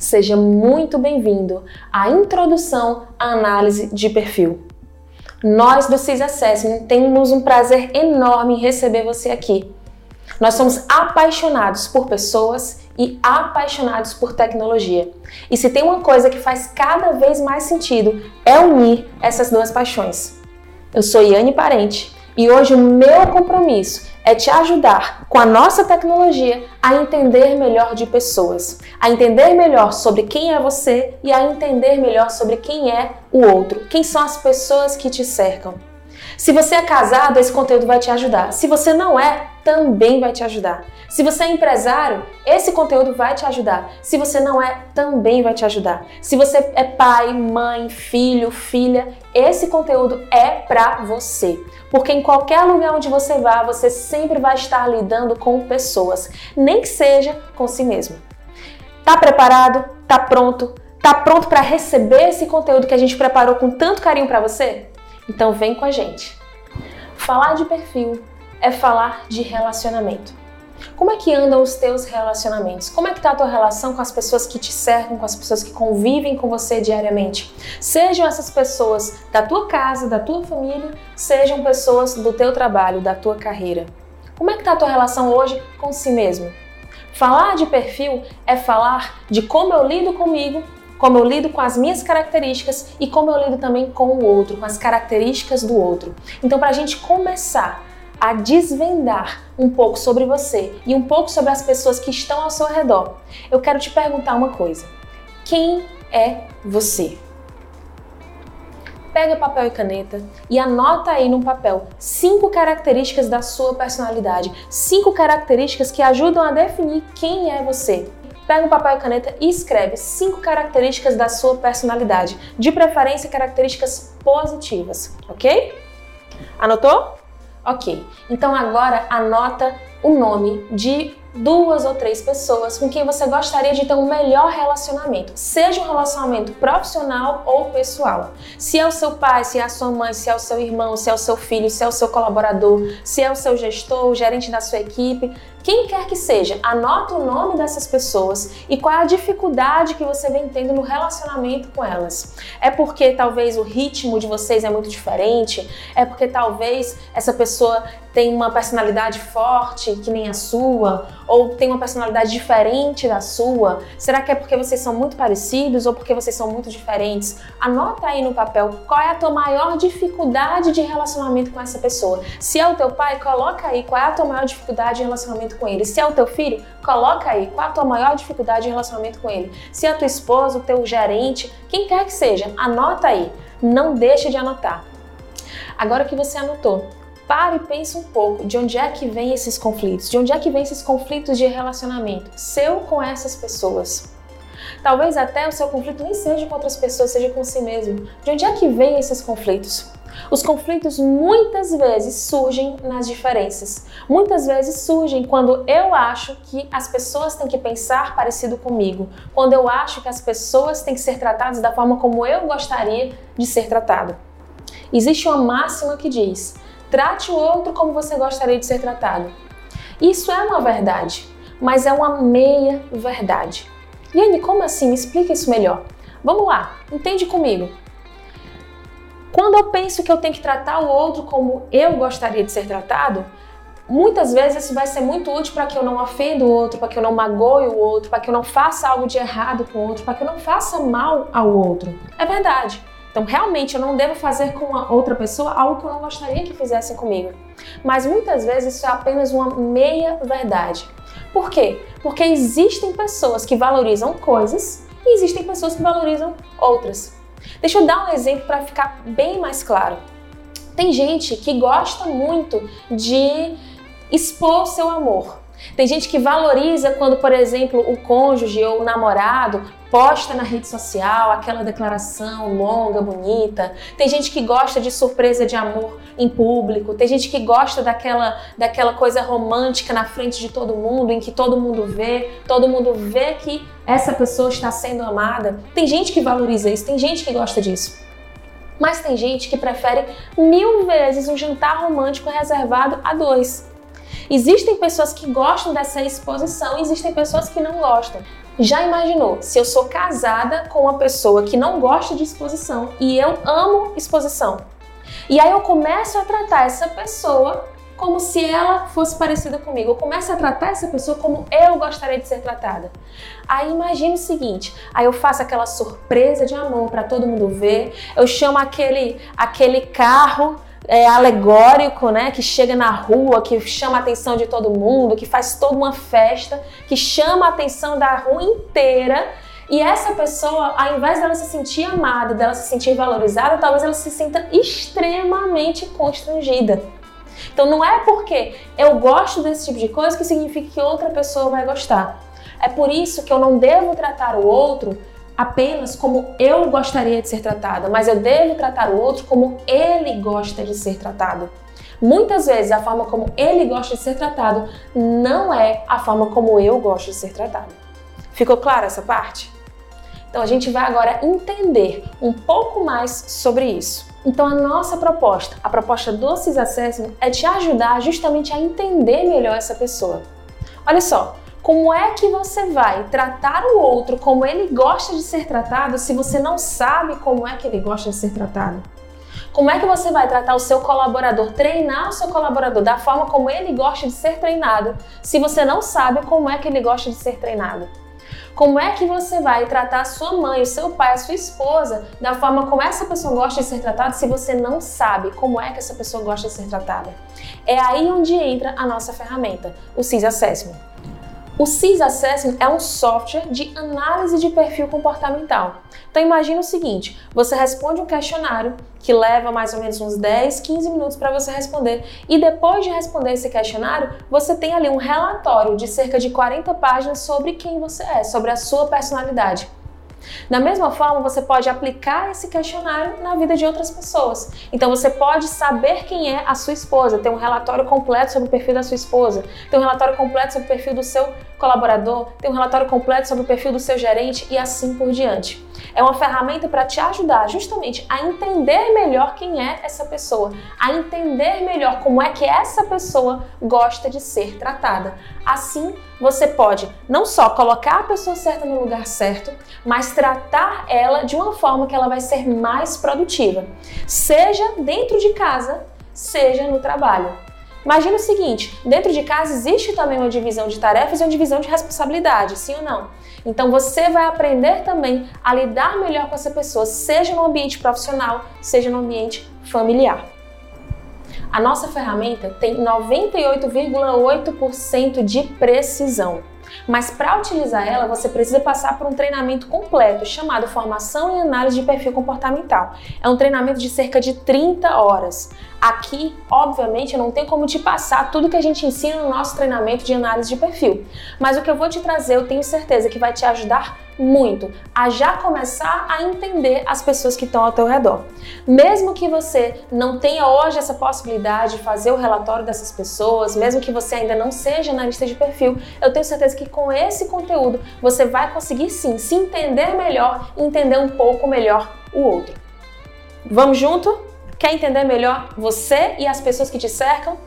Seja muito bem-vindo à introdução à análise de perfil. Nós do CIS Assessment temos um prazer enorme em receber você aqui. Nós somos apaixonados por pessoas e apaixonados por tecnologia. E se tem uma coisa que faz cada vez mais sentido é unir essas duas paixões. Eu sou Yane Parente e hoje o meu compromisso é te ajudar com a nossa tecnologia a entender melhor de pessoas, a entender melhor sobre quem é você e a entender melhor sobre quem é o outro, quem são as pessoas que te cercam. Se você é casado, esse conteúdo vai te ajudar. Se você não é, também vai te ajudar. Se você é empresário, esse conteúdo vai te ajudar. Se você não é, também vai te ajudar. Se você é pai, mãe, filho, filha, esse conteúdo é para você. Porque em qualquer lugar onde você vá, você sempre vai estar lidando com pessoas, nem que seja com si mesmo. Tá preparado? Tá pronto? Tá pronto para receber esse conteúdo que a gente preparou com tanto carinho para você? Então vem com a gente. Falar de perfil é falar de relacionamento. Como é que andam os teus relacionamentos? Como é que está a tua relação com as pessoas que te cercam, com as pessoas que convivem com você diariamente? Sejam essas pessoas da tua casa, da tua família, sejam pessoas do teu trabalho, da tua carreira. Como é que está a tua relação hoje com si mesmo? Falar de perfil é falar de como eu lido comigo como eu lido com as minhas características e como eu lido também com o outro, com as características do outro. Então, para a gente começar a desvendar um pouco sobre você e um pouco sobre as pessoas que estão ao seu redor, eu quero te perguntar uma coisa: quem é você? Pega papel e caneta e anota aí no papel cinco características da sua personalidade, cinco características que ajudam a definir quem é você. Pega um papel e caneta e escreve cinco características da sua personalidade, de preferência características positivas, ok? Anotou? Ok. Então agora anota o nome de duas ou três pessoas com quem você gostaria de ter um melhor relacionamento, seja um relacionamento profissional ou pessoal. Se é o seu pai, se é a sua mãe, se é o seu irmão, se é o seu filho, se é o seu colaborador, se é o seu gestor, o gerente da sua equipe, quem quer que seja, anota o nome dessas pessoas e qual é a dificuldade que você vem tendo no relacionamento com elas. É porque talvez o ritmo de vocês é muito diferente? É porque talvez essa pessoa tem uma personalidade forte que nem a sua? Ou tem uma personalidade diferente da sua? Será que é porque vocês são muito parecidos ou porque vocês são muito diferentes? Anota aí no papel qual é a tua maior dificuldade de relacionamento com essa pessoa. Se é o teu pai, coloca aí qual é a tua maior dificuldade de relacionamento com ele. Se é o teu filho, coloca aí qual a tua maior dificuldade de relacionamento com ele. Se é a tua esposa, o teu gerente, quem quer que seja, anota aí. Não deixe de anotar. Agora que você anotou, pare e pense um pouco de onde é que vem esses conflitos, de onde é que vem esses conflitos de relacionamento seu com essas pessoas. Talvez até o seu conflito nem seja com outras pessoas, seja com si mesmo. De onde é que vem esses conflitos? Os conflitos muitas vezes surgem nas diferenças. Muitas vezes surgem quando eu acho que as pessoas têm que pensar parecido comigo, quando eu acho que as pessoas têm que ser tratadas da forma como eu gostaria de ser tratado. Existe uma máxima que diz: trate o outro como você gostaria de ser tratado. Isso é uma verdade, mas é uma meia verdade. E aí, como assim? Explica isso melhor. Vamos lá, entende comigo. Quando eu penso que eu tenho que tratar o outro como eu gostaria de ser tratado, muitas vezes isso vai ser muito útil para que eu não ofenda o outro, para que eu não magoe o outro, para que eu não faça algo de errado com o outro, para que eu não faça mal ao outro. É verdade. Então, realmente, eu não devo fazer com a outra pessoa algo que eu não gostaria que fizessem comigo. Mas muitas vezes isso é apenas uma meia verdade. Por quê? Porque existem pessoas que valorizam coisas e existem pessoas que valorizam outras. Deixa eu dar um exemplo para ficar bem mais claro. Tem gente que gosta muito de expor seu amor. Tem gente que valoriza quando, por exemplo, o cônjuge ou o namorado posta na rede social aquela declaração longa, bonita. Tem gente que gosta de surpresa de amor em público. Tem gente que gosta daquela, daquela coisa romântica na frente de todo mundo, em que todo mundo vê, todo mundo vê que essa pessoa está sendo amada. Tem gente que valoriza isso, tem gente que gosta disso. Mas tem gente que prefere mil vezes um jantar romântico reservado a dois. Existem pessoas que gostam dessa exposição, existem pessoas que não gostam. Já imaginou se eu sou casada com uma pessoa que não gosta de exposição e eu amo exposição? E aí eu começo a tratar essa pessoa como se ela fosse parecida comigo. Eu começo a tratar essa pessoa como eu gostaria de ser tratada. Aí imagine o seguinte: aí eu faço aquela surpresa de amor para todo mundo ver, eu chamo aquele, aquele carro é, alegórico, né, que chega na rua, que chama a atenção de todo mundo, que faz toda uma festa, que chama a atenção da rua inteira. E essa pessoa, ao invés dela se sentir amada, dela se sentir valorizada, talvez ela se sinta extremamente constrangida. Então não é porque eu gosto desse tipo de coisa que significa que outra pessoa vai gostar. É por isso que eu não devo tratar o outro apenas como eu gostaria de ser tratada, mas eu devo tratar o outro como ele gosta de ser tratado. Muitas vezes a forma como ele gosta de ser tratado não é a forma como eu gosto de ser tratado. Ficou clara essa parte? Então a gente vai agora entender um pouco mais sobre isso. Então a nossa proposta, a proposta do CIS Assessment é te ajudar justamente a entender melhor essa pessoa. Olha só, como é que você vai tratar o outro como ele gosta de ser tratado se você não sabe como é que ele gosta de ser tratado? Como é que você vai tratar o seu colaborador, treinar o seu colaborador da forma como ele gosta de ser treinado, se você não sabe como é que ele gosta de ser treinado? Como é que você vai tratar a sua mãe, o seu pai, a sua esposa da forma como essa pessoa gosta de ser tratada se você não sabe como é que essa pessoa gosta de ser tratada? É aí onde entra a nossa ferramenta, o CIS Assessment. O CIS Assessment é um software de análise de perfil comportamental. Então imagine o seguinte, você responde um questionário que leva mais ou menos uns 10, 15 minutos para você responder e depois de responder esse questionário, você tem ali um relatório de cerca de 40 páginas sobre quem você é, sobre a sua personalidade. Da mesma forma, você pode aplicar esse questionário na vida de outras pessoas. Então, você pode saber quem é a sua esposa, ter um relatório completo sobre o perfil da sua esposa, ter um relatório completo sobre o perfil do seu colaborador, ter um relatório completo sobre o perfil do seu gerente e assim por diante. É uma ferramenta para te ajudar justamente a entender melhor quem é essa pessoa, a entender melhor como é que essa pessoa gosta de ser tratada. Assim, você pode não só colocar a pessoa certa no lugar certo, mas tratar ela de uma forma que ela vai ser mais produtiva, seja dentro de casa, seja no trabalho. Imagina o seguinte: dentro de casa existe também uma divisão de tarefas e uma divisão de responsabilidade, sim ou não? Então você vai aprender também a lidar melhor com essa pessoa, seja no ambiente profissional, seja no ambiente familiar. A nossa ferramenta tem 98,8% de precisão. Mas para utilizar ela, você precisa passar por um treinamento completo chamado Formação e Análise de Perfil Comportamental. É um treinamento de cerca de 30 horas. Aqui, obviamente, não tenho como te passar tudo que a gente ensina no nosso treinamento de análise de perfil. Mas o que eu vou te trazer, eu tenho certeza que vai te ajudar muito a já começar a entender as pessoas que estão ao teu redor. Mesmo que você não tenha hoje essa possibilidade de fazer o relatório dessas pessoas, mesmo que você ainda não seja analista de perfil, eu tenho certeza que com esse conteúdo você vai conseguir sim se entender melhor entender um pouco melhor o outro. Vamos junto? Quer entender melhor você e as pessoas que te cercam?